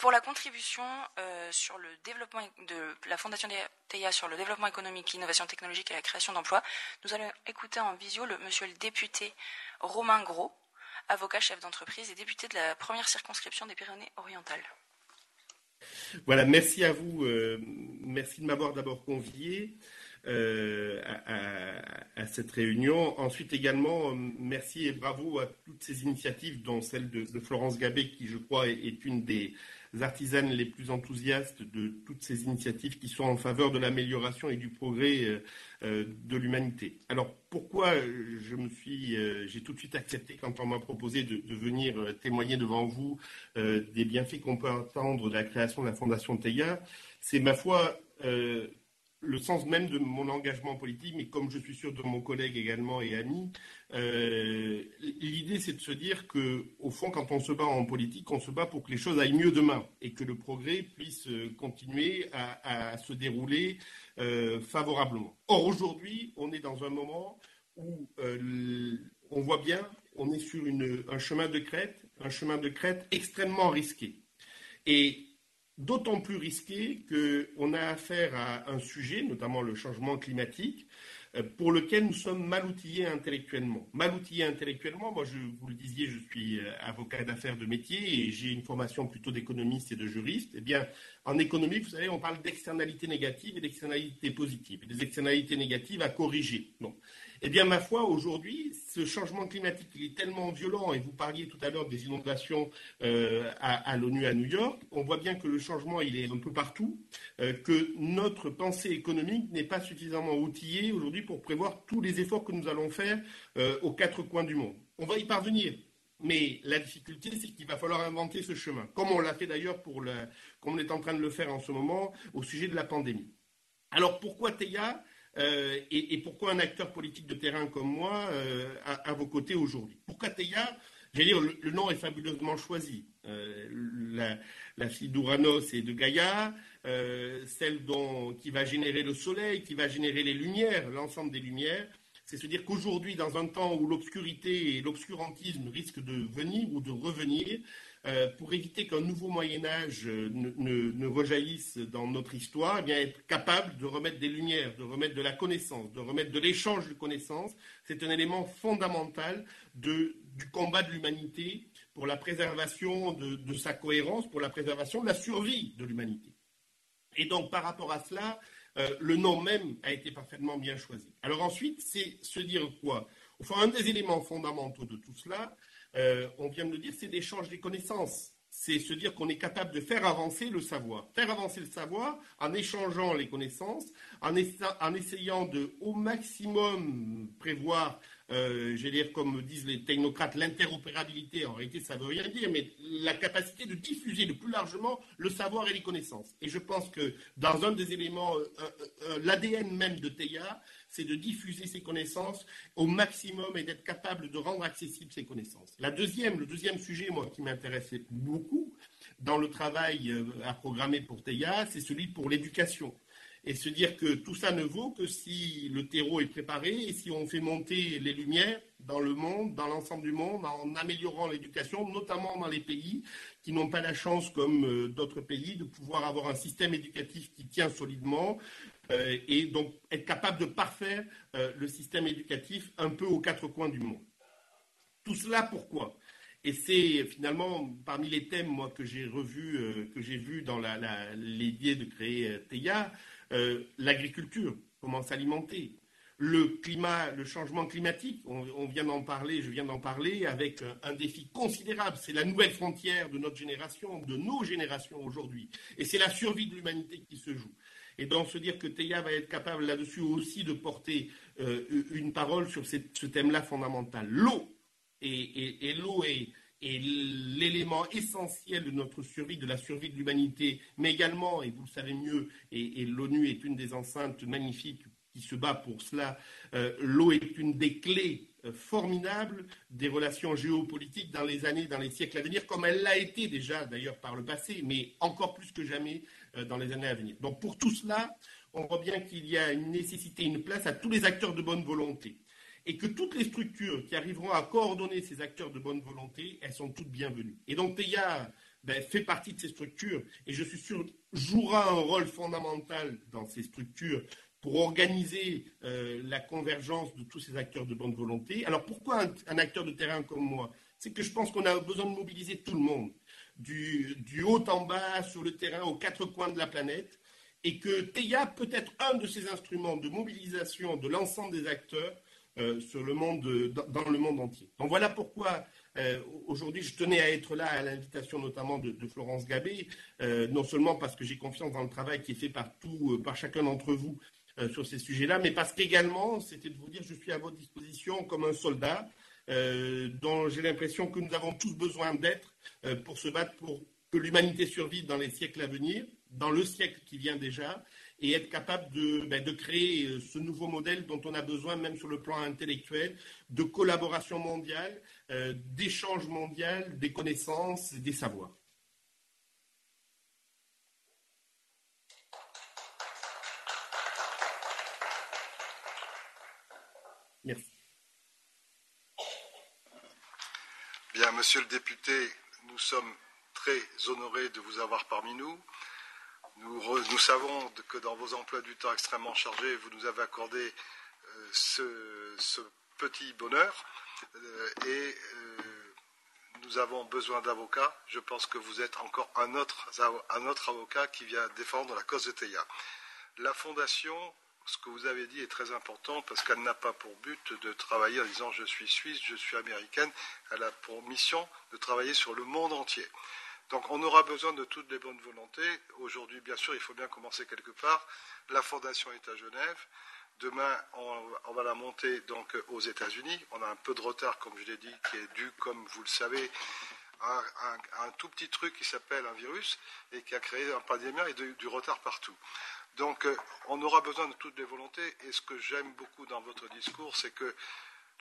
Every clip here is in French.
pour la contribution sur le développement de la Fondation TEIA sur le développement économique, l'innovation technologique et la création d'emplois, nous allons écouter en visio le monsieur le député Romain Gros, avocat chef d'entreprise et député de la première circonscription des Pyrénées-Orientales. Voilà, merci à vous. merci de m'avoir d'abord convié. Euh, à, cette réunion. Ensuite également, merci et bravo à toutes ces initiatives, dont celle de, Florence Gabé, qui je crois est, une des artisanes les plus enthousiastes de toutes ces initiatives qui sont en faveur de l'amélioration et du progrès euh, euh, de l'humanité. Alors pourquoi je me suis, j'ai tout de suite accepté quand on m'a proposé de, venir témoigner devant vous des bienfaits qu'on peut entendre de la création de la Fondation Teia, c'est ma foi le sens même de mon engagement politique, mais comme je suis sûr de mon collègue également et ami, euh, l'idée c'est de se dire que, au fond, quand on se bat en politique, on se bat pour que les choses aillent mieux demain et que le progrès puisse euh, continuer à, se dérouler euh, favorablement. Or aujourd'hui, on est dans un moment où on voit bien, on est sur un chemin de crête, un chemin de crête extrêmement risqué. D'autant plus risqué qu'on a affaire à un sujet, notamment le changement climatique, euh, pour lequel nous sommes mal outillés intellectuellement. Mal outillés intellectuellement, moi, je, vous le disiez, je suis euh, avocat d'affaires de métier et j'ai une formation plutôt d'économiste et de juriste. Eh bien, en économie, vous savez, on parle d'externalités négatives et d'externalités positives, des externalités négatives à corriger. Eh bien, ma foi, aujourd'hui, ce changement climatique, il est tellement violent, et vous parliez tout à l'heure des inondations euh, à, l'ONU à New York, on voit bien que le changement, il est un peu partout, euh, que notre pensée économique n'est pas suffisamment outillée aujourd'hui pour prévoir tous les efforts que nous allons faire euh, aux quatre coins du monde. On va y parvenir, mais la difficulté, c'est qu'il va falloir inventer ce chemin, comme on l'a fait d'ailleurs pour comme on est en train de le faire en ce moment au sujet de la pandémie. Alors pourquoi TEIA euh, et, pourquoi un acteur politique de terrain comme moi euh, à, vos côtés aujourd'hui? Pourquoi Teia J'allais dire, le, nom est fabuleusement choisi. Euh, la, fille d'Ouranos et de Gaïa, celle dont, qui va générer le soleil, qui va générer les lumières, l'ensemble des lumières. C'est se dire qu'aujourd'hui, dans un temps où l'obscurité et l'obscurantisme risquent de venir ou de revenir, euh, pour éviter qu'un nouveau Moyen Âge euh, ne, rejaillisse dans notre histoire, eh bien être capable de remettre des lumières, de remettre de la connaissance, de remettre de l'échange de connaissances, c'est un élément fondamental du combat de l'humanité pour la préservation de, sa cohérence, pour la préservation de la survie de l'humanité. Et donc par rapport à cela, euh, le nom même a été parfaitement bien choisi. Alors ensuite, c'est se dire quoi? Enfin, un des éléments fondamentaux de tout cela, euh, on vient de le dire, c'est d'échange des connaissances. C'est se dire qu'on est capable de faire avancer le savoir. Faire avancer le savoir en échangeant les connaissances, en, essayant de au maximum prévoir euh, dire, comme disent les technocrates, l'interopérabilité, en réalité, ça ne veut rien dire, mais la capacité de diffuser le plus largement le savoir et les connaissances. Et je pense que dans un des éléments, euh, euh, l'ADN même de TEIA, c'est de diffuser ces connaissances au maximum et d'être capable de rendre accessibles ces connaissances. La deuxième, le deuxième sujet, moi, qui m'intéressait beaucoup dans le travail à programmer pour TEIA, c'est celui pour l'éducation et se dire que tout ça ne vaut que si le terreau est préparé et si on fait monter les lumières dans le monde, dans l'ensemble du monde, en améliorant l'éducation, notamment dans les pays qui n'ont pas la chance, comme euh, d'autres pays, de pouvoir avoir un système éducatif qui tient solidement euh, et donc être capable de parfaire euh, le système éducatif un peu aux quatre coins du monde. Tout cela pourquoi? Et c'est finalement parmi les thèmes moi que j'ai revus, que j'ai vus dans l'idée de créer TEIA, euh, l'agriculture, comment s'alimenter, le climat, le changement climatique, on, vient d'en parler, je viens d'en parler, avec un, défi considérable. C'est la nouvelle frontière de notre génération, de nos générations aujourd'hui. Et c'est la survie de l'humanité qui se joue. Et donc se dire que Théa va être capable là-dessus aussi de porter euh, une parole sur ce thème-là fondamental. L'eau. et l'eau est, l'élément essentiel de notre survie, de la survie de l'humanité, mais également, et vous le savez mieux, et, l'ONU est une des enceintes magnifiques qui se bat pour cela, euh, l'eau est une des clés euh, formidables des relations géopolitiques dans les années, dans les siècles à venir, comme elle l'a été déjà d'ailleurs par le passé, mais encore plus que jamais dans les années à venir. Donc pour tout cela, on voit bien qu'il y a une nécessité, une place à tous les acteurs de bonne volonté et que toutes les structures qui arriveront à coordonner ces acteurs de bonne volonté, elles sont toutes bienvenues. Et donc TEIA, ben, fait partie de ces structures et je suis sûr jouera un rôle fondamental dans ces structures pour organiser euh, la convergence de tous ces acteurs de bonne volonté. Alors pourquoi un, acteur de terrain comme moi? C'est que je pense qu'on a besoin de mobiliser tout le monde, du, haut en bas, sur le terrain, aux quatre coins de la planète, et que TEIA peut être un de ces instruments de mobilisation de l'ensemble des acteurs euh, dans le monde entier. Donc voilà pourquoi euh, aujourd'hui je tenais à être là à l'invitation notamment de, Florence Gabé, non seulement parce que j'ai confiance dans le travail qui est fait par, tout, par chacun d'entre vous euh, sur ces sujets-là, mais parce qu'également, c'était de vous dire, je suis à votre disposition comme un soldat euh, dont j'ai l'impression que nous avons tous besoin d'être euh, pour se battre pour que l'humanité survive dans les siècles à venir, dans le siècle qui vient déjà, et être capable de, ben, de créer ce nouveau modèle dont on a besoin, même sur le plan intellectuel, de collaboration mondiale, d'échange mondial, des connaissances et des savoirs. Merci. Monsieur le député, nous sommes très honorés de vous avoir parmi nous. Nous, savons que dans vos emplois du temps extrêmement chargés, vous nous avez accordé euh, ce, petit bonheur. Euh, et euh, nous avons besoin d'avocats. Je pense que vous êtes encore un autre, un autre avocat qui vient défendre la cause de Théa. La Fondation ce que vous avez dit est très important parce qu'elle n'a pas pour but de travailler en disant je suis suisse, je suis américaine. Elle a pour mission de travailler sur le monde entier. Donc on aura besoin de toutes les bonnes volontés. Aujourd'hui, bien sûr, il faut bien commencer quelque part. La fondation est à Genève. Demain, on, va la monter donc aux États-Unis. On a un peu de retard, comme je l'ai dit, qui est dû, comme vous le savez, à un, tout petit truc qui s'appelle un virus et qui a créé un pandémie et du retard partout. Donc, euh, on aura besoin de toutes les volontés. Et ce que j'aime beaucoup dans votre discours, c'est que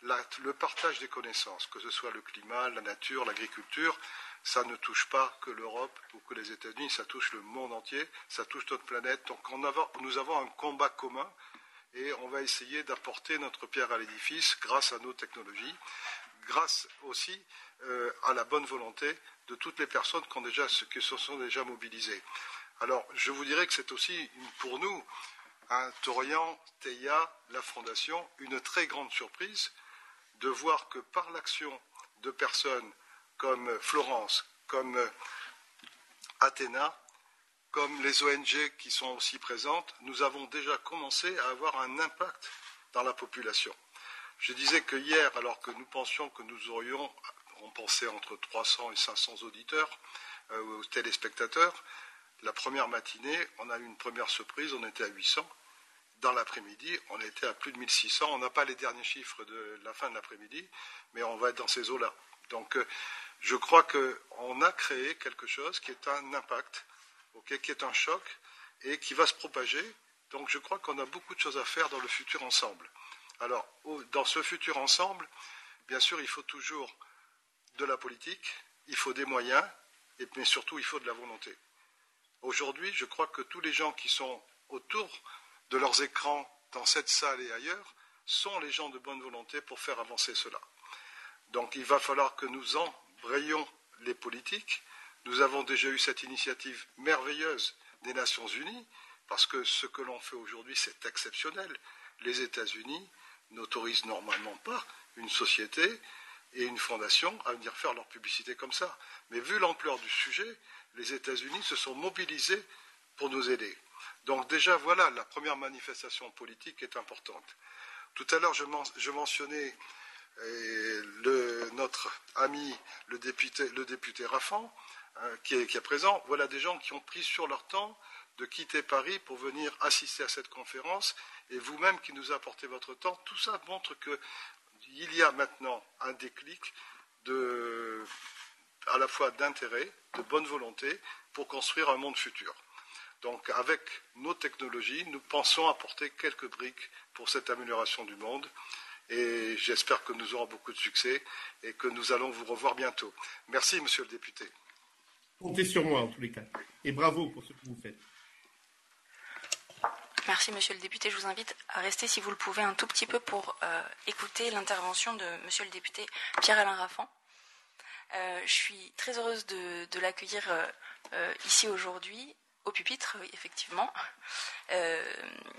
le partage des connaissances, que ce soit le climat, la nature, l'agriculture, ça ne touche pas que l'Europe ou que les États-Unis, ça touche le monde entier, ça touche notre planète. Donc, nous avons un combat commun et on va essayer d'apporter notre pierre à l'édifice grâce à nos technologies, grâce aussi euh, à la bonne volonté de toutes les personnes qui se sont déjà mobilisées. Alors, je vous dirais que c'est aussi pour nous, un Torian, Teia, la Fondation, une très grande surprise de voir que par l'action de personnes comme Florence, comme Athéna, comme les ONG qui sont aussi présentes, nous avons déjà commencé à avoir un impact dans la population. Je disais que hier, alors que nous pensions que nous aurions, on pensait entre 300 et 500 auditeurs euh, ou téléspectateurs, la première matinée, on a eu une première surprise, on était à 800. Dans l'après-midi, on était à plus de 1600. On n'a pas les derniers chiffres de la fin de l'après-midi, mais on va être dans ces eaux-là. Donc, euh, je crois qu'on a créé quelque chose qui est un impact, qui est un choc et qui va se propager. Donc, je crois qu'on a beaucoup de choses à faire dans le futur ensemble. Alors, dans ce futur ensemble, bien sûr, il faut toujours de la politique, il faut des moyens, mais surtout, il faut de la volonté. Aujourd'hui, je crois que tous les gens qui sont autour de leurs écrans dans cette salle et ailleurs sont les gens de bonne volonté pour faire avancer cela. Donc il va falloir que nous embrayions les politiques. Nous avons déjà eu cette initiative merveilleuse des Nations Unies, parce que ce que l'on fait aujourd'hui, c'est exceptionnel. Les États-Unis n'autorisent normalement pas une société et une fondation à venir faire leur publicité comme ça. Mais vu l'ampleur du sujet, les États-Unis se sont mobilisés pour nous aider. Donc déjà, voilà, la première manifestation politique est importante. Tout à l'heure, je, mentionnais euh, notre ami, le député, le Raffan, hein, qui, est, qui est présent. Voilà des gens qui ont pris sur leur temps de quitter Paris pour venir assister à cette conférence, et vous-même qui nous apportez votre temps, tout ça montre qu'il y a maintenant un déclic de, à la fois d'intérêt, de bonne volonté pour construire un monde futur. Donc avec nos technologies, nous pensons apporter quelques briques pour cette amélioration du monde et j'espère que nous aurons beaucoup de succès et que nous allons vous revoir bientôt. Merci, monsieur le député. Comptez sur moi en tous les cas et bravo pour ce que vous faites. Merci, monsieur le député. Je vous invite à rester, si vous le pouvez, un tout petit peu pour euh, écouter l'intervention de monsieur le député Pierre-Alain Raffan. Je suis très heureuse de, l'accueillir ici aujourd'hui, au pupitre, effectivement.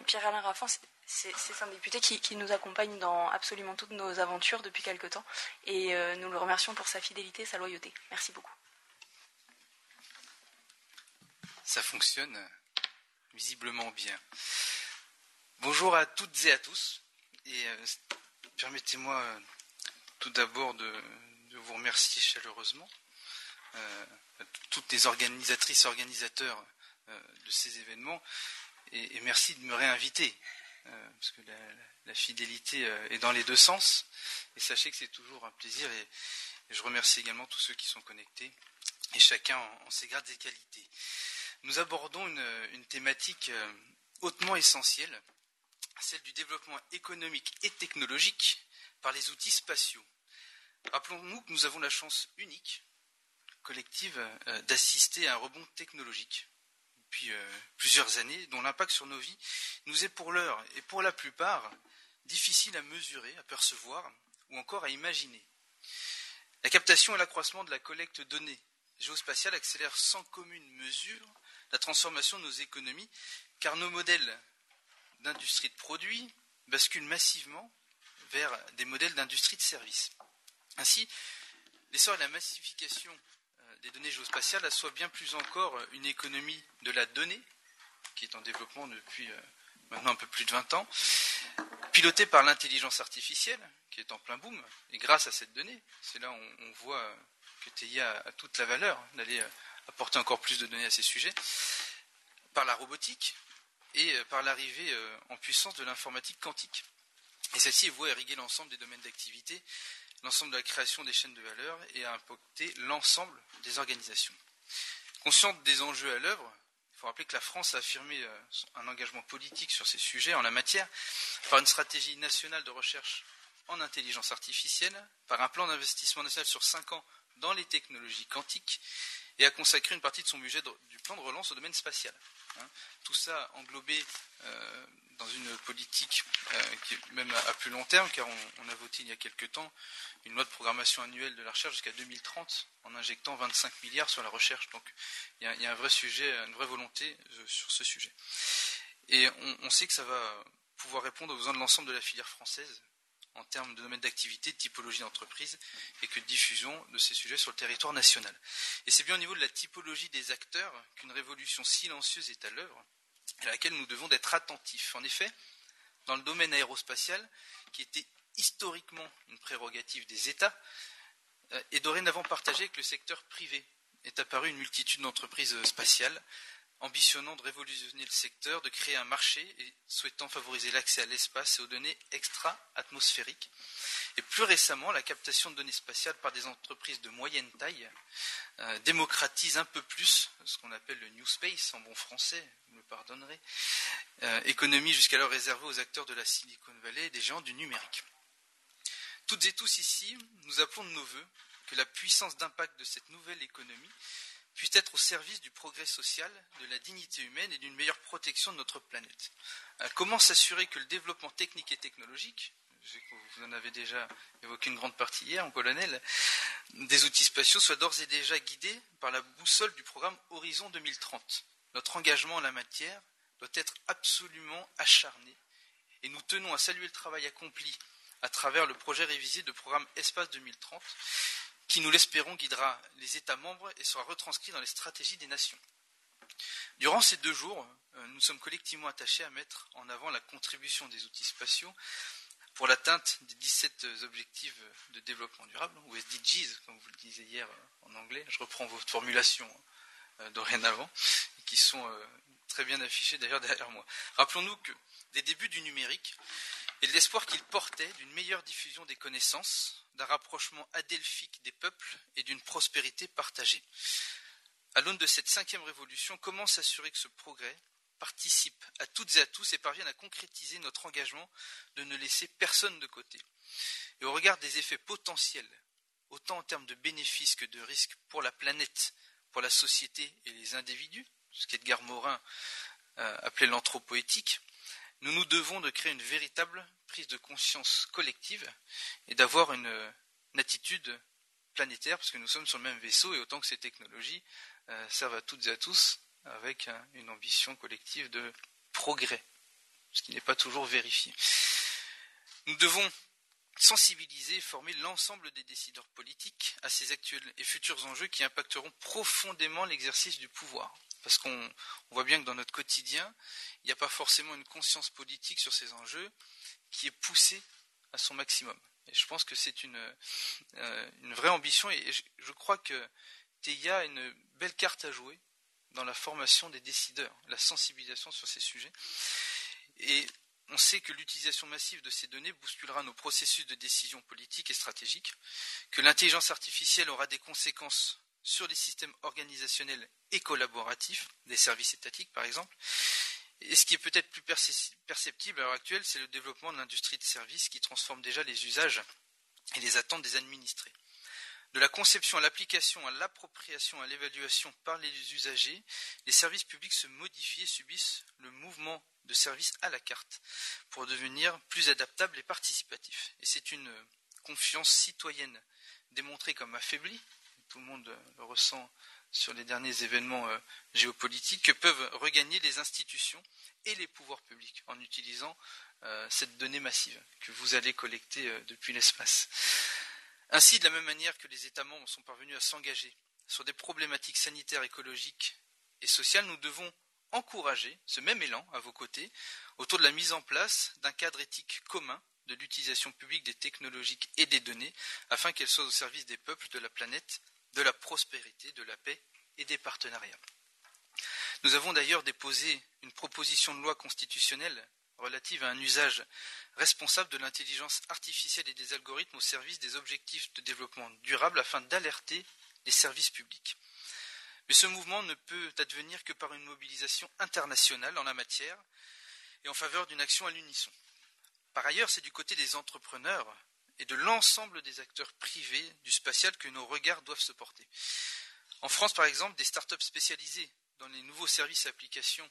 Pierre-Alain Raffan, c'est un député qui, nous accompagne dans absolument toutes nos aventures depuis quelque temps et nous le remercions pour sa fidélité et sa loyauté. Merci beaucoup. Ça fonctionne visiblement bien. Bonjour à toutes et à tous. Et euh, permettez-moi euh, tout d'abord de, vous remercier chaleureusement, euh, toutes les organisatrices organisateurs de ces événements. Et, merci de me réinviter, parce que la, fidélité est dans les deux sens. Et sachez que c'est toujours un plaisir. Et, je remercie également tous ceux qui sont connectés, et chacun en, ses grades et qualités. Nous abordons une thématique hautement essentielle celle du développement économique et technologique par les outils spatiaux. Rappelons-nous que nous avons la chance unique, collective, euh, d'assister à un rebond technologique depuis euh, plusieurs années, dont l'impact sur nos vies nous est pour l'heure et pour la plupart difficile à mesurer, à percevoir ou encore à imaginer. La captation et l'accroissement de la collecte données géospatiales accélèrent sans commune mesure la transformation de nos économies, car nos modèles d'industrie de produits bascule massivement vers des modèles d'industrie de services. Ainsi, l'essor et la massification euh, des données géospatiales assoient bien plus encore une économie de la donnée, qui est en développement depuis euh, maintenant un peu plus de 20 ans, pilotée par l'intelligence artificielle, qui est en plein boom, et grâce à cette donnée, c'est là où on voit que TIA a toute la valeur d'aller euh, apporter encore plus de données à ces sujets, par la robotique, et euh, par l'arrivée euh, en puissance de l'informatique quantique. Et celle-ci à irriguer l'ensemble des domaines d'activité, l'ensemble de la création des chaînes de valeur et à impacter l'ensemble des organisations. Consciente des enjeux à l'œuvre, il faut rappeler que la France a affirmé euh, un engagement politique sur ces sujets en la matière par une stratégie nationale de recherche en intelligence artificielle, par un plan d'investissement national sur cinq ans dans les technologies quantiques et a consacré une partie de son budget du plan de relance au domaine spatial. Hein. Tout ça englobé euh, dans une politique euh, qui est même à, plus long terme, car on, a voté il y a quelque temps une loi de programmation annuelle de la recherche jusqu'à 2030 en injectant 25 milliards sur la recherche. Donc il y a, un vrai sujet, une vraie volonté euh, sur ce sujet. Et on, sait que ça va pouvoir répondre aux besoins de l'ensemble de la filière française en termes de domaine d'activité, de typologie d'entreprise et que diffusion de ces sujets sur le territoire national. Et c'est bien au niveau de la typologie des acteurs qu'une révolution silencieuse est à l'œuvre à laquelle nous devons être attentifs. En effet, dans le domaine aérospatial, qui était historiquement une prérogative des États, euh, et dorénavant partagé avec le secteur privé, est apparue une multitude d'entreprises spatiales ambitionnant de révolutionner le secteur, de créer un marché et souhaitant favoriser l'accès à l'espace et aux données extra-atmosphériques. Et plus récemment, la captation de données spatiales par des entreprises de moyenne taille euh, démocratise un peu plus ce qu'on appelle le New Space en bon français, vous me pardonnerez, euh, économie jusqu'alors réservée aux acteurs de la Silicon Valley et des géants du numérique. Toutes et tous ici, nous appelons de nos voeux que la puissance d'impact de cette nouvelle économie puisse être au service du progrès social, de la dignité humaine et d'une meilleure protection de notre planète. Euh, comment s'assurer que le développement technique et technologique, vous en avez déjà évoqué une grande partie hier en colonel, des outils spatiaux soit d'ores et déjà guidé par la boussole du programme Horizon 2030. Notre engagement en la matière doit être absolument acharné et nous tenons à saluer le travail accompli à travers le projet révisé de programme Espace 2030 qui, nous l'espérons, guidera les États membres et sera retranscrit dans les stratégies des nations. Durant ces deux jours, euh, nous sommes collectivement attachés à mettre en avant la contribution des outils spatiaux pour l'atteinte des 17 objectifs de développement durable, ou SDGs, comme vous le disiez hier euh, en anglais. Je reprends votre formulation euh, dorénavant, qui sont très bien affichés d'ailleurs derrière moi. Rappelons-nous que des débuts du numérique et l'espoir qu'il portait d'une meilleure diffusion des connaissances, d'un rapprochement adelphique des peuples et d'une prospérité partagée. À l'aune de cette cinquième révolution, comment s'assurer que ce progrès participe à toutes et à tous et parvienne à concrétiser notre engagement de ne laisser personne de côté? Et au regard des effets potentiels, autant en termes de bénéfices que de risques pour la planète, pour la société et les individus, ce qu'Edgar Morin euh, appelait l'anthropoéthique, nous nous devons de créer une véritable prise de conscience collective et d'avoir une, attitude planétaire, parce que nous sommes sur le même vaisseau, et autant que ces technologies servent à toutes et à tous, avec une ambition collective de progrès, ce qui n'est pas toujours vérifié. Nous devons sensibiliser et former l'ensemble des décideurs politiques à ces actuels et futurs enjeux qui impacteront profondément l'exercice du pouvoir. Parce qu'on voit bien que dans notre quotidien, il n'y a pas forcément une conscience politique sur ces enjeux qui est poussée à son maximum. Et je pense que c'est une, euh, vraie ambition et je, crois que TIA a une belle carte à jouer dans la formation des décideurs, la sensibilisation sur ces sujets. Et on sait que l'utilisation massive de ces données bousculera nos processus de décision politique et stratégique, que l'intelligence artificielle aura des conséquences sur les systèmes organisationnels et collaboratifs, des services étatiques par exemple. Et ce qui est peut-être plus perceptible à l'heure actuelle, c'est le développement de l'industrie de services qui transforme déjà les usages et les attentes des administrés. De la conception à l'application, à l'appropriation, à l'évaluation par les usagers, les services publics se modifient et subissent le mouvement de services à la carte pour devenir plus adaptables et participatifs. Et c'est une confiance citoyenne démontrée comme affaiblie, tout le monde le ressent sur les derniers événements euh, géopolitiques, que peuvent regagner les institutions et les pouvoirs publics en utilisant euh, cette donnée massive que vous allez collecter euh, depuis l'espace. Ainsi, de la même manière que les États membres sont parvenus à s'engager sur des problématiques sanitaires, écologiques et sociales, nous devons encourager ce même élan à vos côtés autour de la mise en place d'un cadre éthique commun de l'utilisation publique des technologies et des données afin qu'elles soient au service des peuples, de la planète, de la prospérité, de la paix et des partenariats. Nous avons d'ailleurs déposé une proposition de loi constitutionnelle relative à un usage responsable de l'intelligence artificielle et des algorithmes au service des objectifs de développement durable afin d'alerter les services publics. Mais ce mouvement ne peut advenir que par une mobilisation internationale en la matière et en faveur d'une action à l'unisson. Par ailleurs, c'est du côté des entrepreneurs et de l'ensemble des acteurs privés du spatial que nos regards doivent se porter. En France, par exemple, des startups spécialisées dans les nouveaux services et applications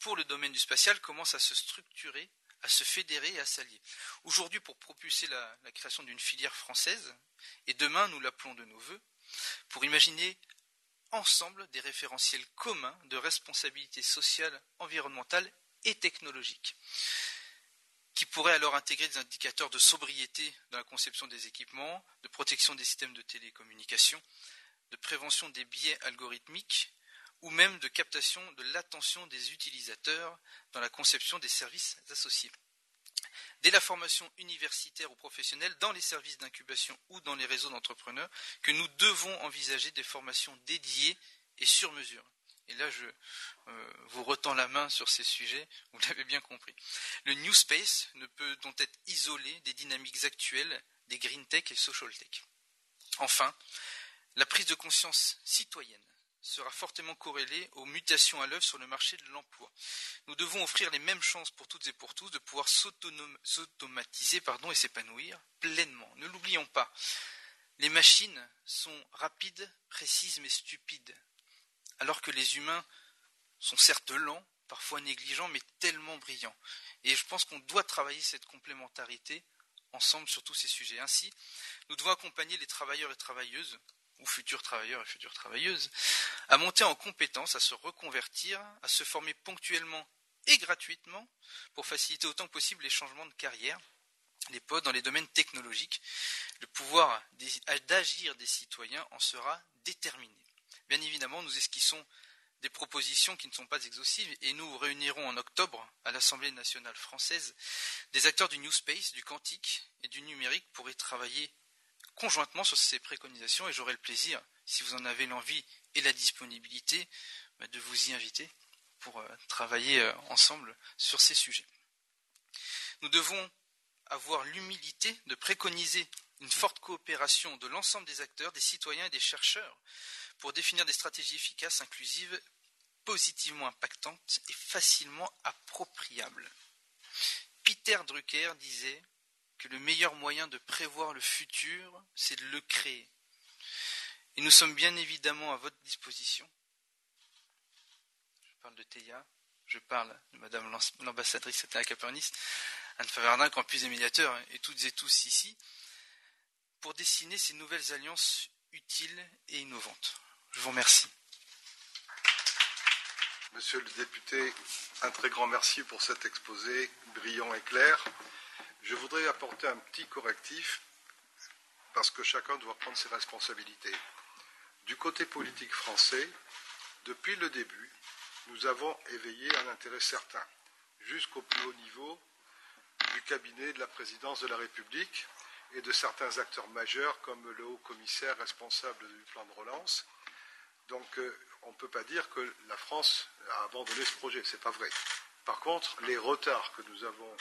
pour le domaine du spatial commencent à se structurer, à se fédérer et à s'allier. Aujourd'hui, pour propulser la, création d'une filière française, et demain, nous l'appelons de nos voeux, pour imaginer ensemble des référentiels communs de responsabilité sociale, environnementale et technologique, qui pourraient alors intégrer des indicateurs de sobriété dans la conception des équipements, de protection des systèmes de télécommunication, de prévention des biais algorithmiques, ou même de captation de l'attention des utilisateurs dans la conception des services associés. Dès la formation universitaire ou professionnelle, dans les services d'incubation ou dans les réseaux d'entrepreneurs, que nous devons envisager des formations dédiées et sur mesure. Et là, je euh, vous retends la main sur ces sujets, vous l'avez bien compris. Le New Space ne peut donc être isolé des dynamiques actuelles des Green Tech et Social Tech. Enfin, la prise de conscience citoyenne sera fortement corrélé aux mutations à l'œuvre sur le marché de l'emploi. Nous devons offrir les mêmes chances pour toutes et pour tous de pouvoir s'automatiser et s'épanouir pleinement. Ne l'oublions pas. Les machines sont rapides, précises mais stupides, alors que les humains sont certes lents, parfois négligents, mais tellement brillants. Et je pense qu'on doit travailler cette complémentarité ensemble sur tous ces sujets. Ainsi, nous devons accompagner les travailleurs et travailleuses ou futurs travailleurs et futures travailleuses, à monter en compétences, à se reconvertir, à se former ponctuellement et gratuitement pour faciliter autant que possible les changements de carrière, les postes dans les domaines technologiques. Le pouvoir d'agir des citoyens en sera déterminé. Bien évidemment, nous esquissons des propositions qui ne sont pas exhaustives et nous réunirons en octobre à l'Assemblée nationale française des acteurs du New Space, du quantique et du numérique pour y travailler conjointement sur ces préconisations et j'aurai le plaisir, si vous en avez l'envie et la disponibilité, bah, de vous y inviter pour euh, travailler euh, ensemble sur ces sujets. Nous devons avoir l'humilité de préconiser une forte coopération de l'ensemble des acteurs, des citoyens et des chercheurs pour définir des stratégies efficaces, inclusives, positivement impactantes et facilement appropriables. Peter Drucker disait que le meilleur moyen de prévoir le futur, c'est de le créer. Et nous sommes bien évidemment à votre disposition. Je parle de Théa, je parle de Madame l'ambassadrice Théa Capernis, Anne Favardin, campus des médiateurs, et toutes et tous ici, pour dessiner ces nouvelles alliances utiles et innovantes. Je vous remercie. Monsieur le député, un très grand merci pour cet exposé brillant et clair. Je voudrais apporter un petit correctif parce que chacun doit prendre ses responsabilités. Du côté politique français, depuis le début, nous avons éveillé un intérêt certain, jusqu'au plus haut niveau du cabinet de la présidence de la République et de certains acteurs majeurs comme le haut commissaire responsable du plan de relance. Donc euh, on ne peut pas dire que la France a abandonné ce projet, ce n'est pas vrai. Par contre, les retards que nous avons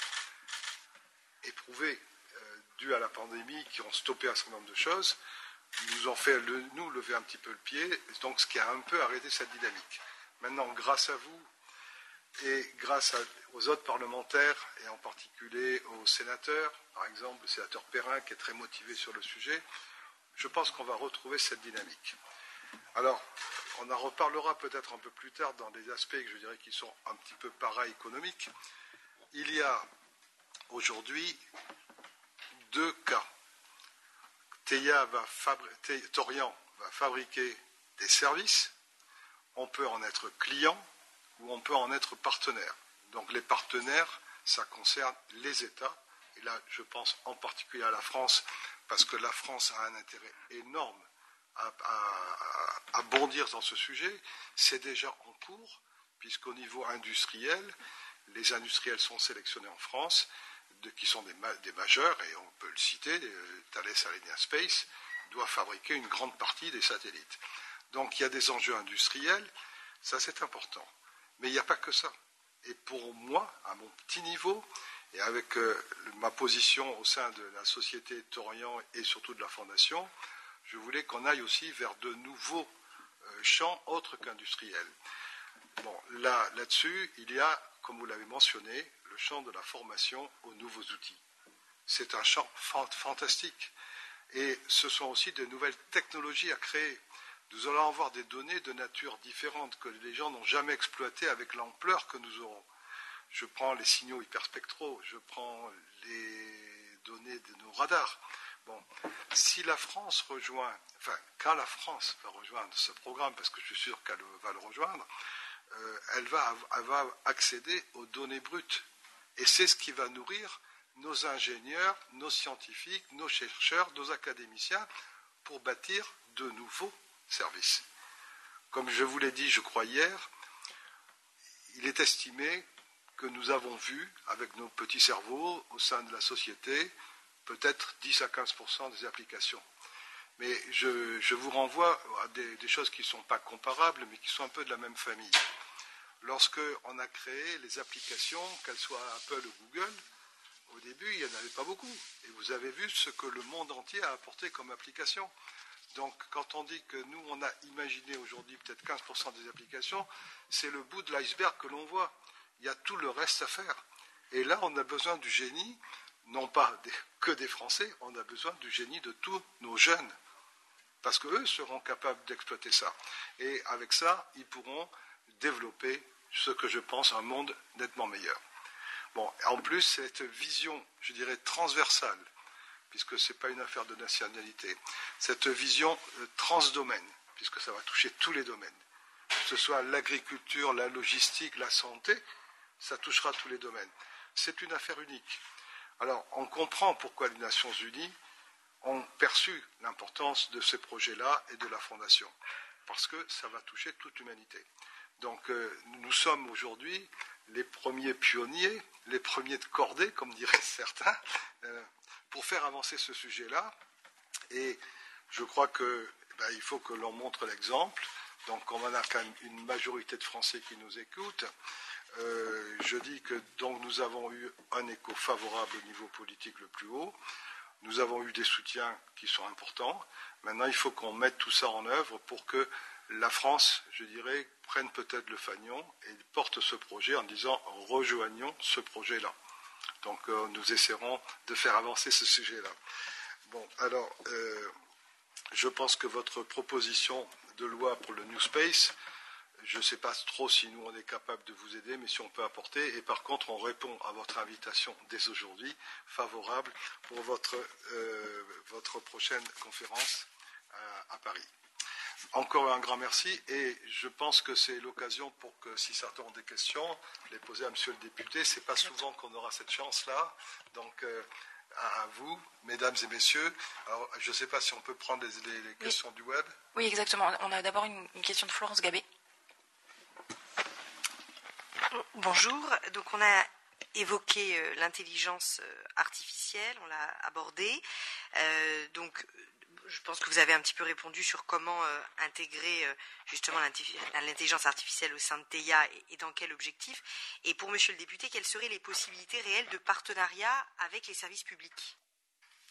éprouvés euh, dus à la pandémie, qui ont stoppé un certain nombre de choses, nous ont fait nous lever un petit peu le pied, donc ce qui a un peu arrêté cette dynamique. Maintenant, grâce à vous et grâce aux autres parlementaires, et en particulier aux sénateurs, par exemple le sénateur Perrin qui est très motivé sur le sujet, je pense qu'on va retrouver cette dynamique. Alors, on en reparlera peut-être un peu plus tard dans des aspects qui sont un petit peu para-économiques. Il y a aujourd'hui deux cas. Torian va fabriquer des services. On peut en être client ou on peut en être partenaire. Donc les partenaires, ça concerne les États. Et là, je pense en particulier à la France, parce que la France a un intérêt énorme à, bondir dans ce sujet. C'est déjà en cours, puisqu'au niveau industriel, les industriels sont sélectionnés en France, qui sont des, majeurs, et on peut le citer, euh, Thales Alenia Space doit fabriquer une grande partie des satellites. Donc il y a des enjeux industriels, ça c'est important. Mais il n'y a pas que ça. Et pour moi, à mon petit niveau, et avec euh, ma position au sein de la société Torian et surtout de la Fondation, je voulais qu'on aille aussi vers de nouveaux euh, champs autres qu'industriels. Bon, là, là-dessus, il y a, comme vous l'avez mentionné, le champ de la formation aux nouveaux outils. C'est un champ fantastique. Et ce sont aussi de nouvelles technologies à créer. Nous allons avoir des données de nature différente que les gens n'ont jamais exploitées avec l'ampleur que nous aurons. Je prends les signaux hyperspectraux, je prends les données de nos radars. Bon, si la France rejoint, enfin, quand la France va rejoindre ce programme, parce que je suis sûr qu'elle va le rejoindre, euh, elle, va, elle va accéder aux données brutes. Et c'est ce qui va nourrir nos ingénieurs, nos scientifiques, nos chercheurs, nos académiciens pour bâtir de nouveaux services. Comme je vous l'ai dit, je crois hier, il est estimé que nous avons vu, avec nos petits cerveaux, au sein de la société, peut-être 10 à 15% des applications. Mais je, vous renvoie à des, des choses qui ne sont pas comparables, mais qui sont un peu de la même famille. Lorsqu'on a créé les applications, qu'elles soient Apple ou Google, au début, il n'y en avait pas beaucoup. Et vous avez vu ce que le monde entier a apporté comme application. Donc, quand on dit que nous, on a imaginé aujourd'hui peut-être 15% des applications, c'est le bout de l'iceberg que l'on voit. Il y a tout le reste à faire. Et là, on a besoin du génie, non pas que des Français, on a besoin du génie de tous nos jeunes. Parce qu'eux seront capables d'exploiter ça. Et avec ça, ils pourront développer ce que je pense un monde nettement meilleur. Bon, en plus, cette vision, je dirais, transversale, puisque ce n'est pas une affaire de nationalité, cette vision euh, transdomaine, puisque ça va toucher tous les domaines, que ce soit l'agriculture, la logistique, la santé, ça touchera tous les domaines. C'est une affaire unique. Alors, on comprend pourquoi les Nations Unies ont perçu l'importance de ces projets-là et de la Fondation, parce que ça va toucher toute l'humanité. Donc, euh, nous sommes aujourd'hui les premiers pionniers, les premiers de cordée, comme diraient certains, euh, pour faire avancer ce sujet-là. Et je crois qu'il ben, faut que l'on montre l'exemple. Donc, on a quand même une majorité de Français qui nous écoutent. Euh, je dis que donc nous avons eu un écho favorable au niveau politique le plus haut. Nous avons eu des soutiens qui sont importants. Maintenant, il faut qu'on mette tout ça en œuvre pour que la France, je dirais, prenne peut-être le fanion et porte ce projet en disant rejoignons ce projet-là. Donc euh, nous essaierons de faire avancer ce sujet-là. Bon, alors, euh, je pense que votre proposition de loi pour le New Space, je ne sais pas trop si nous on est capable de vous aider, mais si on peut apporter. Et par contre, on répond à votre invitation dès aujourd'hui, favorable pour votre, euh, votre prochaine conférence à, Paris. Encore un grand merci et je pense que c'est l'occasion pour que si certains ont des questions, les poser à Monsieur le député. Ce n'est pas souvent qu'on aura cette chance-là. Donc euh, à, vous, mesdames et messieurs. Alors, je ne sais pas si on peut prendre les, questions du web. Oui, exactement. On a d'abord une, une question de Florence Gabé. Bonjour. Donc on a évoqué euh, l'intelligence euh, artificielle, on l'a abordé. Euh, donc je pense que vous avez un petit peu répondu sur comment intégrer justement l'intelligence artificielle au sein de TEIA et, dans quel objectif. Et pour Monsieur le député, quelles seraient les possibilités réelles de partenariat avec les services publics?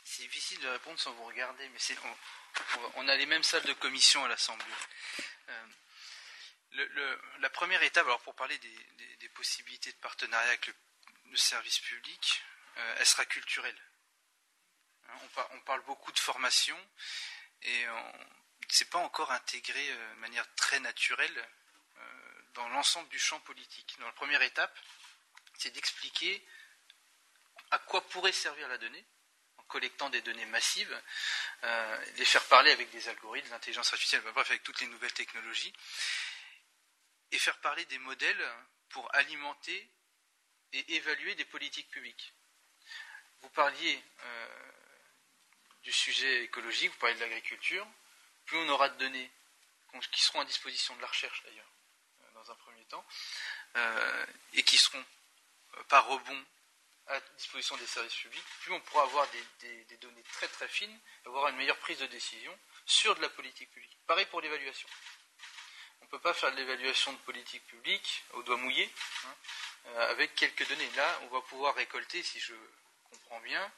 C'est difficile de répondre sans vous regarder, mais on, a les mêmes salles de commission à l'Assemblée la première étape, alors pour parler des, possibilités de partenariat avec le, service public, euh, elle sera culturelle. Hein, on, parle beaucoup de formation et ce n'est pas encore intégré euh, de manière très naturelle euh, dans l'ensemble du champ politique. Dans la première étape, c'est d'expliquer à quoi pourrait servir la donnée en collectant des données massives, les faire parler avec des algorithmes, l'intelligence artificielle, bref, avec toutes les nouvelles technologies, et faire parler des modèles pour alimenter et évaluer des politiques publiques. Vous parliez euh, du sujet écologique, vous parliez de l'agriculture, plus on aura de données qui seront à disposition de la recherche d'ailleurs, euh, dans un premier temps, euh, et qui seront par rebond à disposition des services publics, plus on pourra avoir des, des données très très fines, avoir une meilleure prise de décision sur de la politique publique. Pareil pour l'évaluation ne peut pas faire de l'évaluation de politique publique au doigt mouillé hein, euh, avec quelques données. Là, on va pouvoir récolter, si je comprends bien,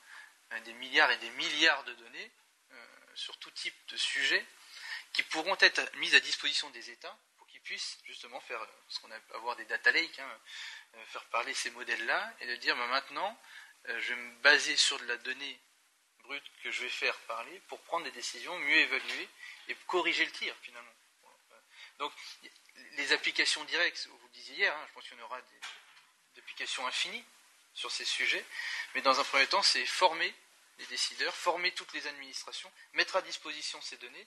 euh, des milliards et des milliards de données euh, sur tout type de sujets qui pourront être mises à disposition des États pour qu'ils puissent justement faire ce qu'on appelle avoir des data lakes, hein, faire parler ces modèles-là et de dire bah, maintenant, je vais me baser sur de la donnée brute que je vais faire parler pour prendre des décisions, mieux évaluer et corriger le tir finalement. Donc, les applications directes, vous le disiez hier, hein, je pense qu'il y en aura des, applications infinies sur ces sujets, mais dans un premier temps, c'est former les décideurs, former toutes les administrations, mettre à disposition ces données,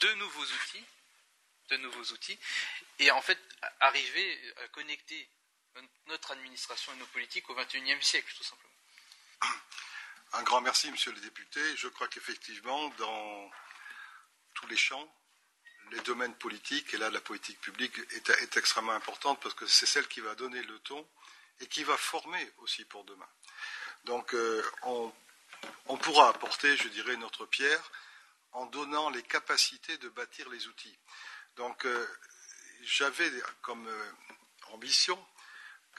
de nouveaux outils, de nouveaux outils, et en fait arriver à connecter notre administration et nos politiques au XXIe siècle, tout simplement. Un grand merci, monsieur le député. Je crois qu'effectivement, dans tous les champs, les domaines politiques, et là la politique publique est, extrêmement importante parce que c'est celle qui va donner le ton et qui va former aussi pour demain. Donc euh, on, pourra apporter, je dirais, notre pierre en donnant les capacités de bâtir les outils. Donc euh, j'avais comme euh, ambition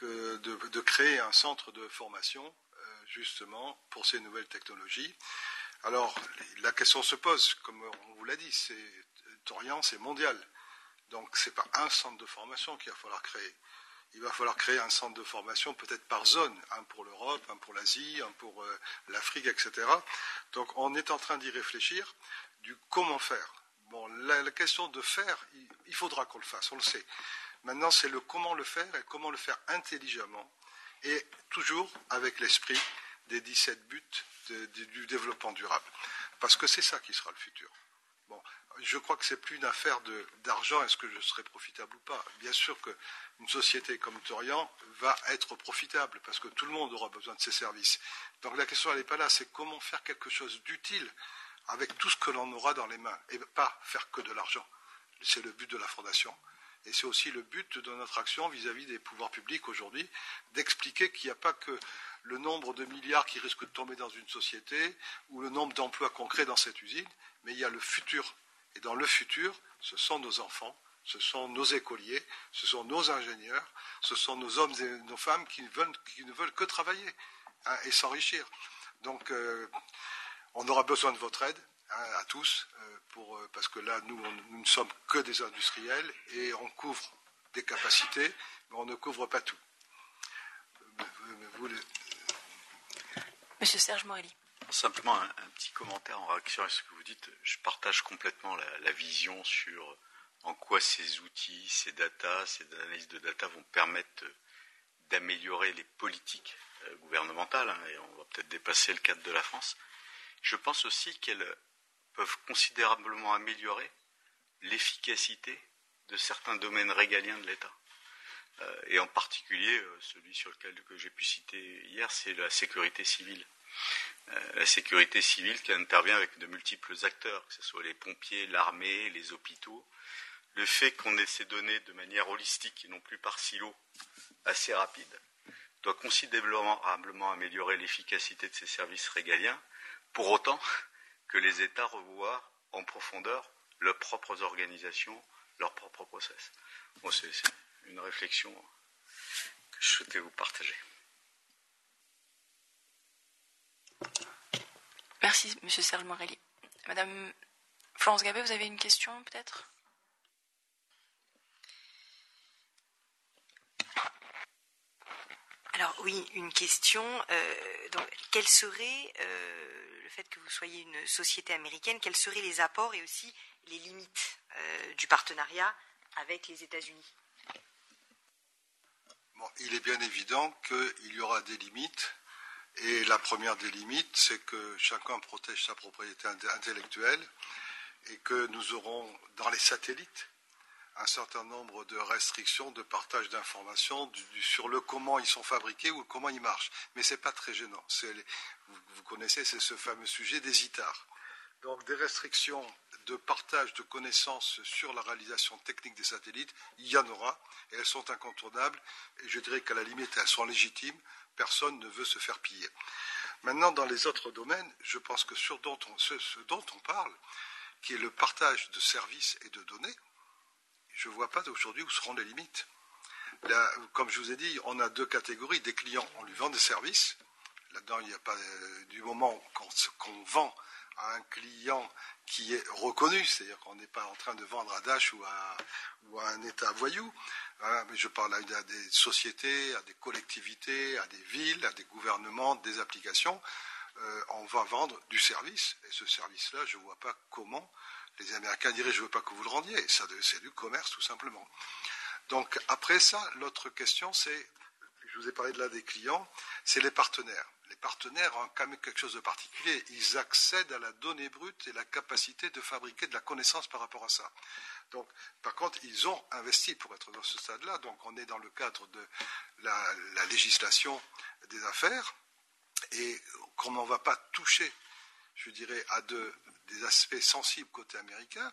de, créer un centre de formation justement pour ces nouvelles technologies. Alors la question se pose, comme on vous l'a dit, c'est Orient, c'est mondial. Donc ce n'est pas un centre de formation qu'il va falloir créer. Il va falloir créer un centre de formation peut-être par zone, un pour l'Europe, un pour l'Asie, un pour euh, l'Afrique, etc. Donc on est en train d'y réfléchir du comment faire. Bon, la, question de faire, il, faudra qu'on le fasse, on le sait. Maintenant, c'est le comment le faire et comment le faire intelligemment et toujours avec l'esprit des 17 buts du développement durable. Parce que c'est ça qui sera le futur. Bon, je crois que c'est plus une affaire d'argent, est-ce que je serai profitable ou pas. Bien sûr qu'une société comme Torian va être profitable parce que tout le monde aura besoin de ses services. Donc la question n'est pas là, c'est comment faire quelque chose d'utile avec tout ce que l'on aura dans les mains et pas faire que de l'argent. C'est le but de la fondation. Et c'est aussi le but de notre action vis-à-vis des pouvoirs publics aujourd'hui, d'expliquer qu'il n'y a pas que le nombre de milliards qui risquent de tomber dans une société ou le nombre d'emplois concrets dans cette usine, mais il y a le futur et dans le futur, ce sont nos enfants, ce sont nos écoliers, ce sont nos ingénieurs, ce sont nos hommes et nos femmes qui, ne veulent que travailler hein, et s'enrichir. Donc, euh, on aura besoin de votre aide à tous, euh, euh, parce que là, nous, nous ne sommes que des industriels et on couvre des capacités, mais on ne couvre pas tout. Monsieur Serge Morelli. Simplement un, petit commentaire en réaction à ce que vous dites. Je partage complètement la, vision sur en quoi ces outils, ces data, ces analyses de data vont permettre d'améliorer les politiques euh, gouvernementales, hein, et on va peut-être dépasser le cadre de la France. Je pense aussi qu'elles peuvent considérablement améliorer l'efficacité de certains domaines régaliens de l'État. Euh, et en particulier, euh, celui sur lequel j'ai pu citer hier, c'est la sécurité civile. la sécurité civile qui intervient avec de multiples acteurs, que ce soit les pompiers, l'armée, les hôpitaux, le fait qu'on ait ces données de manière holistique et non plus par silo assez rapide doit considérablement améliorer l'efficacité de ces services régaliens, pour autant que les États revoient en profondeur leurs propres organisations, leurs propres process. c'est une réflexion que je souhaitais vous partager. Merci, M. Serge Morelli. Madame Florence Gabet, vous avez une question peut-être? Alors oui, une question. Euh, quel serait euh, le fait que vous soyez une société américaine Quels seraient les apports et aussi les limites euh, du partenariat avec les États-Unis? Il est bien évident qu'il y aura des limites. Et la première des limites, c'est que chacun protège sa propriété intellectuelle et que nous aurons dans les satellites un certain nombre de restrictions de partage d'informations sur le comment ils sont fabriqués ou comment ils marchent. Mais ce n'est pas très gênant. vous, connaissez, c'est ce fameux sujet des ITAR. Donc des restrictions de partage de connaissances sur la réalisation technique des satellites, il y en aura, et elles sont incontournables, et je dirais qu'à la limite, elles sont légitimes, personne ne veut se faire piller. Maintenant, dans les autres domaines, je pense que sur ce dont on parle, qui est le partage de services et de données, je ne vois pas aujourd'hui où seront les limites. comme je vous ai dit, on a deux catégories. Des clients, on lui vend des services. Là-dedans, il n'y a pas euh, du moment qu'on vend à un client qui est reconnu, c'est-à-dire qu'on n'est pas en train de vendre à Dash ou à, un État voyou. Hein, mais je parle à, des sociétés, à des collectivités, à des villes, à des gouvernements, des applications. Euh, on va vendre du service. Et ce service-là, je ne vois pas comment les Américains diraient je ne veux pas que vous le rendiez. C'est du commerce tout simplement. Donc après ça, l'autre question c'est, je vous ai parlé de là des clients, c'est les partenaires. Les partenaires ont quand même quelque chose de particulier. Ils accèdent à la donnée brute et la capacité de fabriquer de la connaissance par rapport à ça. Donc, par contre, ils ont investi pour être dans ce stade-là. Donc, on est dans le cadre de la, la législation des affaires. Et comme on ne va pas toucher, je dirais, à de des aspects sensibles côté américain,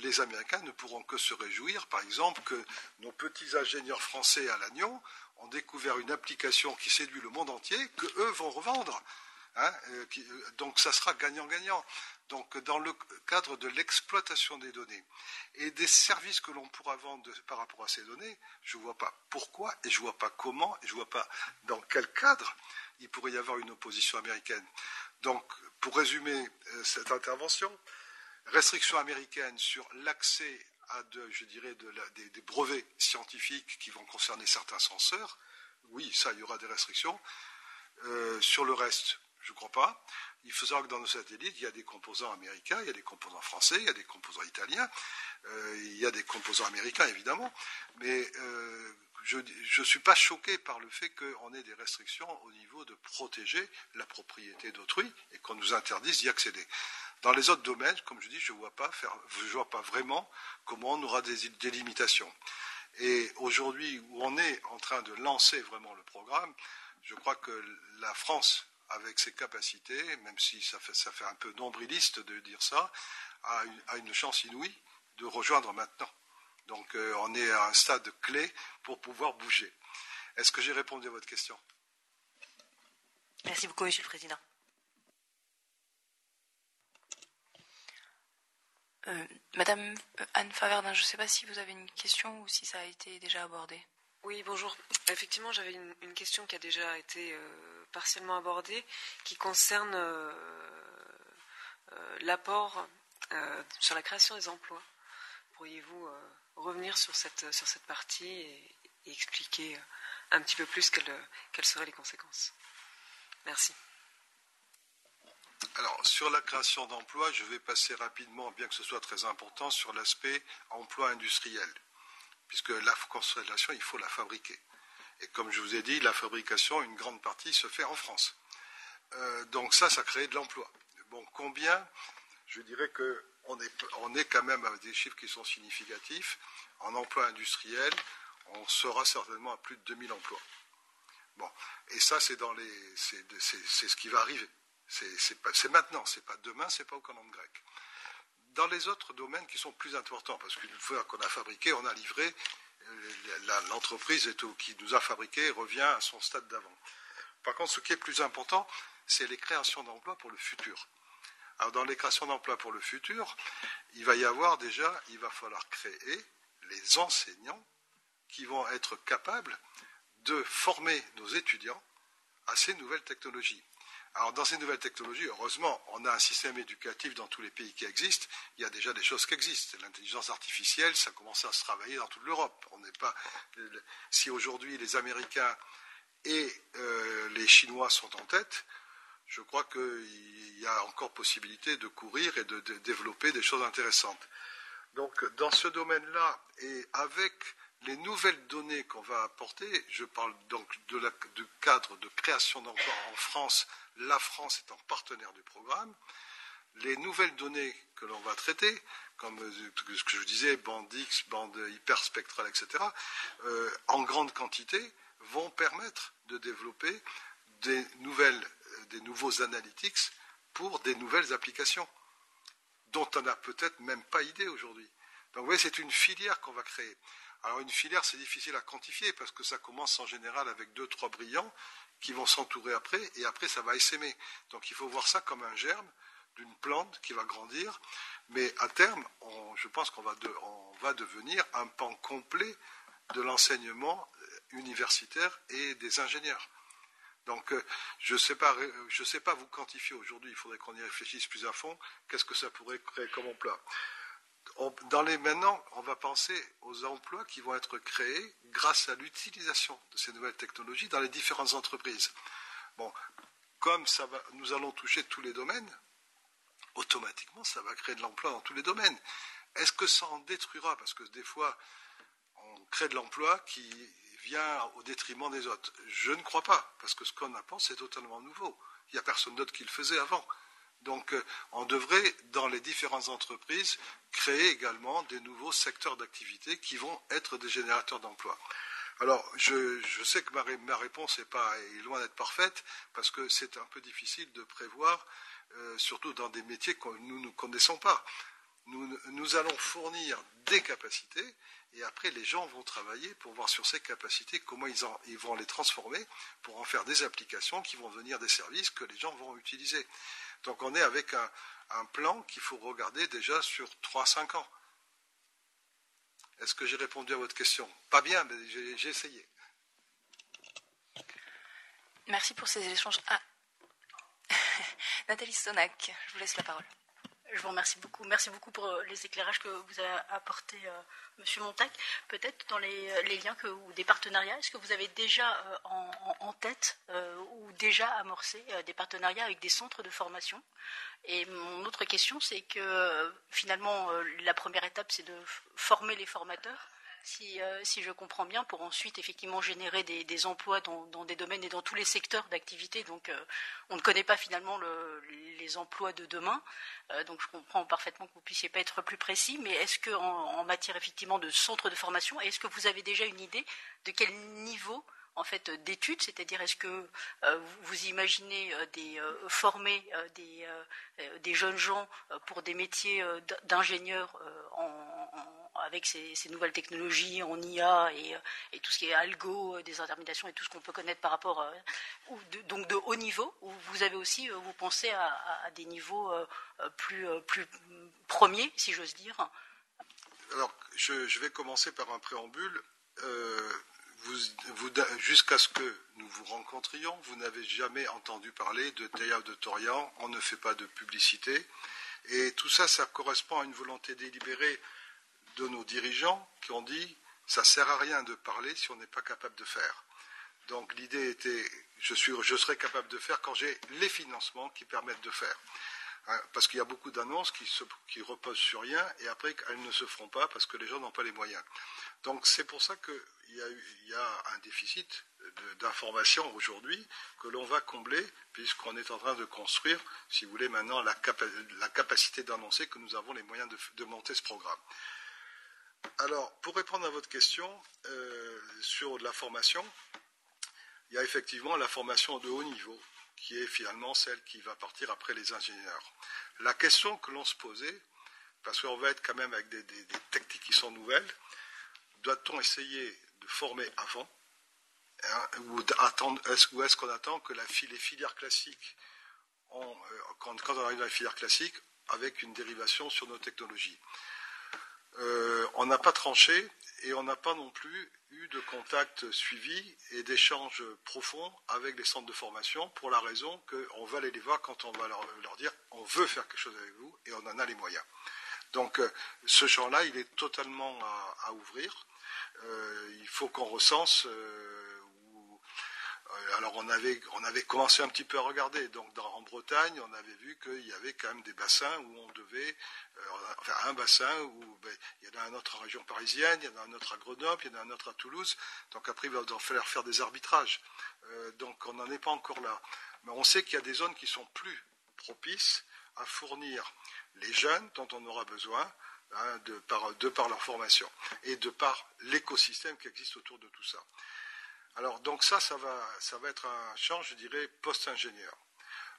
les Américains ne pourront que se réjouir, par exemple, que nos petits ingénieurs français à Lannion ont découvert une application qui séduit le monde entier, que eux vont revendre. Hein, euh, euh, donc ça sera gagnant-gagnant. Donc dans le cadre de l'exploitation des données et des services que l'on pourra vendre par rapport à ces données, je ne vois pas pourquoi et je ne vois pas comment et je ne vois pas dans quel cadre il pourrait y avoir une opposition américaine. Donc, pour résumer euh, cette intervention, restrictions américaines sur l'accès à, je dirais, des, brevets scientifiques qui vont concerner certains senseurs. Oui, ça, il y aura des restrictions. Euh, sur le reste, je ne crois pas. Il faut savoir que dans nos satellites, il y a des composants américains, il y a des composants français, il y a des composants italiens, euh, il y a des composants américains, évidemment. Mais je ne suis pas choqué par le fait qu'on ait des restrictions au niveau de protéger la propriété d'autrui et qu'on nous interdise d'y accéder. Dans les autres domaines, comme je dis, je ne vois, pas vois pas vraiment comment on aura des, limitations. Et aujourd'hui, où on est en train de lancer vraiment le programme, je crois que la France, avec ses capacités, même si ça fait, un peu nombriliste de dire ça, a une chance inouïe de rejoindre maintenant. Donc euh, on est à un stade clé pour pouvoir bouger. Est-ce que j'ai répondu à votre question? Merci beaucoup, Monsieur le Président. Euh, Madame Anne Faverdin, je ne sais pas si vous avez une question ou si ça a été déjà abordé. Oui, bonjour. Effectivement, j'avais une, question qui a déjà été euh, partiellement abordée, qui concerne l'apport sur la création des emplois. Pourriez-vous revenir sur cette, sur cette partie et, expliquer un petit peu plus quelles, seraient les conséquences? Merci. Alors, sur la création d'emplois, je vais passer rapidement, bien que ce soit très important, sur l'aspect emploi industriel. Puisque la constellation, il faut la fabriquer. Et comme je vous ai dit, la fabrication, une grande partie se fait en France. Euh, donc ça, ça crée de l'emploi. Bon, combien? Je dirais on est quand même avec des chiffres qui sont significatifs. En emploi industriel, on sera certainement à plus de 2000 emplois. Bon, et ça, c'est dans les, c'est ce qui va arriver. C'est maintenant, c'est pas demain, c'est pas au calendrier grec. Dans les autres domaines qui sont plus importants, parce qu'une fois qu'on a fabriqué, on a livré, euh, l'entreprise qui nous a fabriqué revient à son stade d'avant. Par contre, ce qui est plus important, c'est les créations d'emplois pour le futur. Alors, dans les créations d'emplois pour le futur, il va y avoir déjà, il va falloir créer les enseignants qui vont être capables de former nos étudiants à ces nouvelles technologies. Alors, dans ces nouvelles technologies, heureusement, on a un système éducatif dans tous les pays qui existent. Il y a déjà des choses qui existent. L'intelligence artificielle, ça commence à se travailler dans toute l'Europe. On n'est pas. Si aujourd'hui les Américains et euh, les Chinois sont en tête, je crois qu'il y a encore possibilité de courir et de, développer des choses intéressantes. Donc, dans ce domaine-là, et avec les nouvelles données qu'on va apporter, je parle donc du cadre de création d'emplois en France la France étant partenaire du programme, les nouvelles données que l'on va traiter, comme euh, ce que je disais, bande X, bande hyperspectrale, etc., euh, en grande quantité, vont permettre de développer des, nouvelles, des nouveaux analytics pour des nouvelles applications, dont on n'a peut-être même pas idée aujourd'hui. Donc vous voyez, c'est une filière qu'on va créer. Alors une filière, c'est difficile à quantifier parce que ça commence en général avec deux, trois brillants qui vont s'entourer après, et après ça va essaimer. Donc il faut voir ça comme un germe d'une plante qui va grandir, mais à terme, je pense qu'on va, va devenir un pan complet de l'enseignement universitaire et des ingénieurs. Donc, euh, je ne sais, pas, sais pas vous quantifier aujourd'hui, il faudrait qu'on y réfléchisse plus à fond, qu'est-ce que ça pourrait créer comme emploi dans les maintenant, on va penser aux emplois qui vont être créés grâce à l'utilisation de ces nouvelles technologies dans les différentes entreprises. Bon, comme ça va, nous allons toucher tous les domaines, automatiquement, ça va créer de l'emploi dans tous les domaines. Est-ce que ça en détruira? Parce que des fois, on crée de l'emploi qui vient au détriment des autres. Je ne crois pas, parce que ce qu'on apporte, c'est totalement nouveau. Il n'y a personne d'autre qui le faisait avant. Donc, euh, on devrait, dans les différentes entreprises, créer également des nouveaux secteurs d'activité qui vont être des générateurs d'emplois. Alors, je, sais que ma, réponse est, pas, loin d'être parfaite, parce que c'est un peu difficile de prévoir, euh, surtout dans des métiers que nous ne connaissons pas. Nous, allons fournir des capacités, et après les gens vont travailler pour voir sur ces capacités comment ils, vont les transformer pour en faire des applications qui vont devenir des services que les gens vont utiliser. Donc on est avec un, plan qu'il faut regarder déjà sur 3-5 ans. Est-ce que j'ai répondu à votre question? Pas bien, mais j'ai essayé. Merci pour ces échanges. Ah. Nathalie Sonac, je vous laisse la parole. Je vous remercie beaucoup. Merci beaucoup pour euh, les éclairages que vous avez apportés, euh, Monsieur Montac. Peut-être dans les, euh, liens ou des partenariats, est-ce que vous avez déjà en, tête ou déjà amorcé des partenariats avec des centres de formation? Et mon autre question, c'est que finalement, la première étape, c'est de former les formateurs. Euh, si, je comprends bien, pour ensuite effectivement générer des, emplois dans, des domaines et dans tous les secteurs d'activité. Donc, euh, on ne connaît pas finalement les emplois de demain. Euh, donc, je comprends parfaitement que vous puissiez pas être plus précis. Mais est-ce que, en, matière effectivement de centre de formation, est-ce que vous avez déjà une idée de quel niveau en fait d'études, c'est-à-dire est-ce que vous imaginez des, former des, jeunes gens pour des métiers d'ingénieurs en, avec ces, nouvelles technologies en IA et, tout ce qui est algo, euh, des intermédiations et tout ce qu'on peut connaître par rapport, euh, donc de haut niveau, ou vous avez aussi, euh, vous pensez à, des niveaux plus, plus premiers, si j'ose dire Alors, je, vais commencer par un préambule. jusqu'à ce que nous vous rencontrions, vous n'avez jamais entendu parler de Théa de Torian, on ne fait pas de publicité. Et tout ça, ça correspond à une volonté délibérée de nos dirigeants qui ont dit ça sert à rien de parler si on n'est pas capable de faire. Donc l'idée était, je, suis, je serai capable de faire quand j'ai les financements qui permettent de faire. Hein, parce qu'il y a beaucoup d'annonces qui, reposent sur rien et après elles ne se feront pas parce que les gens n'ont pas les moyens. Donc c'est pour ça qu'il y, y, a un déficit d'information aujourd'hui que l'on va combler puisqu'on est en train de construire, si vous voulez, maintenant la, la capacité d'annoncer que nous avons les moyens de, monter ce programme. Alors, pour répondre à votre question euh, sur la formation, il y a effectivement la formation de haut niveau qui est finalement celle qui va partir après les ingénieurs. La question que l'on se posait, parce qu'on va être quand même avec des, techniques qui sont nouvelles, doit-on essayer de former avant hein, ou, est-ce, qu'on attend que la, les filières classiques, euh, quand, on arrive dans les filières classiques, avec une dérivation sur nos technologies? Euh, On n'a pas tranché et on n'a pas non plus eu de contact suivi et d'échanges profonds avec les centres de formation pour la raison qu'on va aller les voir quand on va leur, dire on veut faire quelque chose avec vous et on en a les moyens. Donc euh, ce champ-là, il est totalement à, ouvrir. Euh, il faut qu'on recense alors on avait, on avait commencé un petit peu à regarder. Donc en Bretagne, on avait vu qu'il y avait quand même des bassins où on devait, euh, enfin un bassin où ben, il y en a un autre en région parisienne, il y en a un autre à Grenoble, il y en a un autre à Toulouse. Donc après, il va falloir faire des arbitrages. Euh, donc on n'en est pas encore là. Mais on sait qu'il y a des zones qui sont plus propices à fournir les jeunes dont on aura besoin. Hein, de, par, de par leur formation et de par l'écosystème qui existe autour de tout ça. Alors, donc ça, ça va, ça va être un champ, je dirais, post-ingénieur.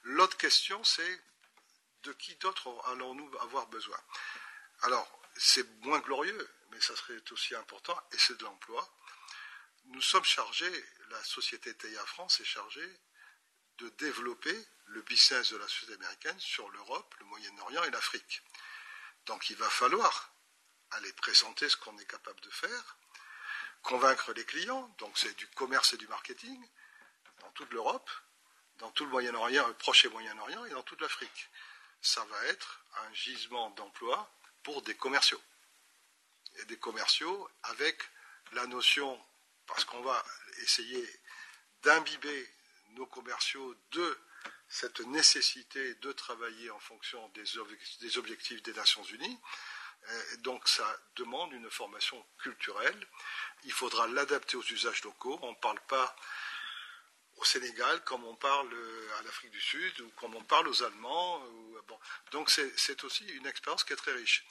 L'autre question, c'est de qui d'autre allons-nous avoir besoin? Alors, c'est moins glorieux, mais ça serait aussi important, et c'est de l'emploi. Nous sommes chargés, la société TIA France est chargée de développer le business de la société américaine sur l'Europe, le Moyen-Orient et l'Afrique. Donc il va falloir aller présenter ce qu'on est capable de faire, convaincre les clients, donc c'est du commerce et du marketing, dans toute l'Europe, dans tout le Moyen-Orient, le proche et Moyen-Orient et dans toute l'Afrique. Ça va être un gisement d'emploi pour des commerciaux. Et des commerciaux avec la notion, parce qu'on va essayer d'imbiber nos commerciaux de cette nécessité de travailler en fonction des objectifs des Nations Unies, donc ça demande une formation culturelle. Il faudra l'adapter aux usages locaux. On ne parle pas au Sénégal comme on parle à l'Afrique du Sud ou comme on parle aux Allemands. Donc c'est aussi une expérience qui est très riche.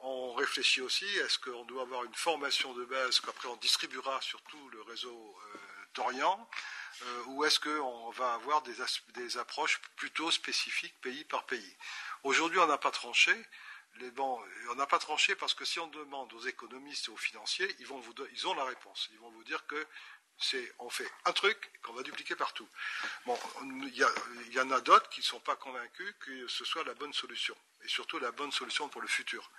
On réfléchit aussi, est-ce qu'on doit avoir une formation de base qu'après on distribuera sur tout le réseau euh, d'Orient euh, ou est-ce qu'on va avoir des approches plutôt spécifiques pays par pays Aujourd'hui, on n'a pas tranché on n'a pas tranché parce que si on demande aux économistes et aux financiers, ils, ont la réponse. Ils vont vous dire que c'est on fait un truc qu'on va dupliquer partout. Bon, il y, en a d'autres qui ne sont pas convaincus que ce soit la bonne solution, et surtout la bonne solution pour le futur.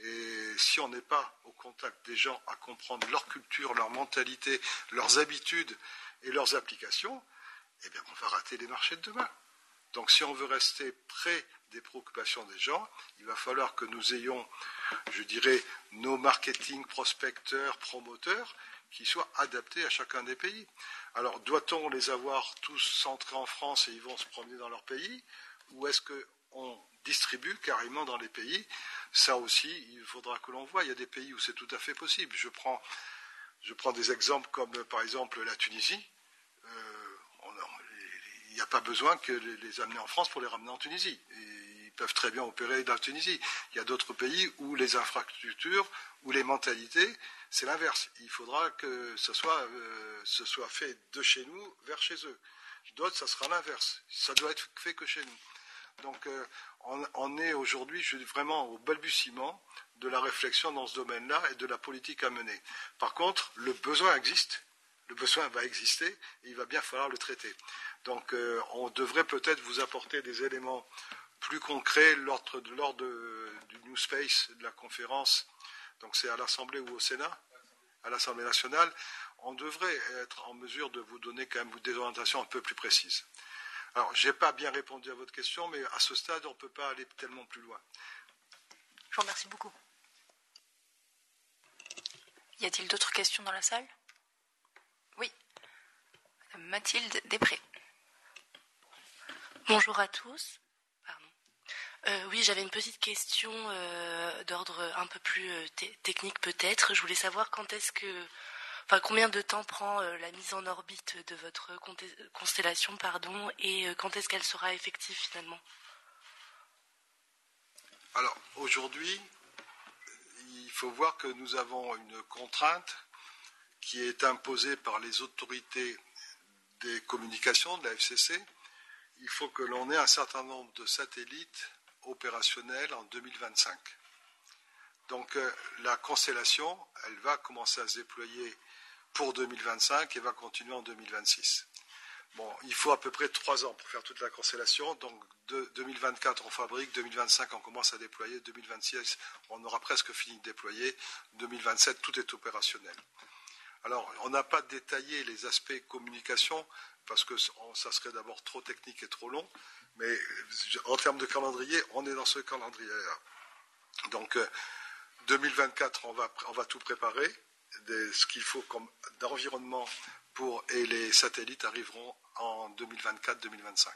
Et si on n'est pas au contact des gens à comprendre leur culture, leur mentalité, leurs habitudes et leurs applications, eh bien on va rater les marchés de demain. Donc si on veut rester près des préoccupations des gens, il va falloir que nous ayons, je dirais, nos marketing prospecteurs, promoteurs, qui soient adaptés à chacun des pays. Alors, doit-on les avoir tous centrés en France et ils vont se promener dans leur pays Ou est-ce qu'on distribue carrément dans les pays? Ça aussi, il faudra que l'on voit. Il y a des pays où c'est tout à fait possible. Je prends, je prends des exemples comme par exemple la Tunisie. Il n'y a pas besoin que les, amener en France pour les ramener en Tunisie. ils peuvent très bien opérer dans la Tunisie. Il y a d'autres pays où les infrastructures, où les mentalités, c'est l'inverse. Il faudra que ce soit, euh, ce soit fait de chez nous vers chez eux. D'autres, ça sera l'inverse. Ça doit être fait que chez nous. Donc, euh, on, est aujourd'hui vraiment au balbutiement de la réflexion dans ce domaine-là et de la politique à mener. Par contre, le besoin existe. Le besoin va exister et il va bien falloir le traiter. Donc euh, on devrait peut-être vous apporter des éléments plus concrets lors, du New Space, de la conférence. Donc c'est à l'Assemblée ou au Sénat? À l'Assemblée nationale. On devrait être en mesure de vous donner quand même des orientations un peu plus précises. Alors, je n'ai pas bien répondu à votre question, mais à ce stade, on ne peut pas aller tellement plus loin. Je vous remercie beaucoup. Y a-t-il d'autres questions dans la salle? Mathilde Després. Bonjour à tous. Euh, oui, j'avais une petite question euh, d'ordre un peu plus euh, technique peut-être. Je voulais savoir quand est-ce que, enfin, combien de temps prend la mise en orbite de votre constellation, pardon, et quand est-ce qu'elle sera effective finalement? Alors aujourd'hui, il faut voir que nous avons une contrainte qui est imposée par les autorités des communications de la FCC. Il faut que l'on ait un certain nombre de satellites opérationnel en 2025. Donc euh, la constellation, elle va commencer à se déployer pour 2025 et va continuer en 2026. Bon, il faut à peu près trois ans pour faire toute la constellation. Donc de 2024 on fabrique, 2025 on commence à déployer, 2026 on aura presque fini de déployer, 2027 tout est opérationnel. Alors on n'a pas détaillé les aspects communication parce que ça serait d'abord trop technique et trop long. Mais en termes de calendrier, on est dans ce calendrier-là. Donc, 2024, euh, on va, on va tout préparer. ce qu'il faut comme d'environnement pour et les satellites arriveront en 2024-2025.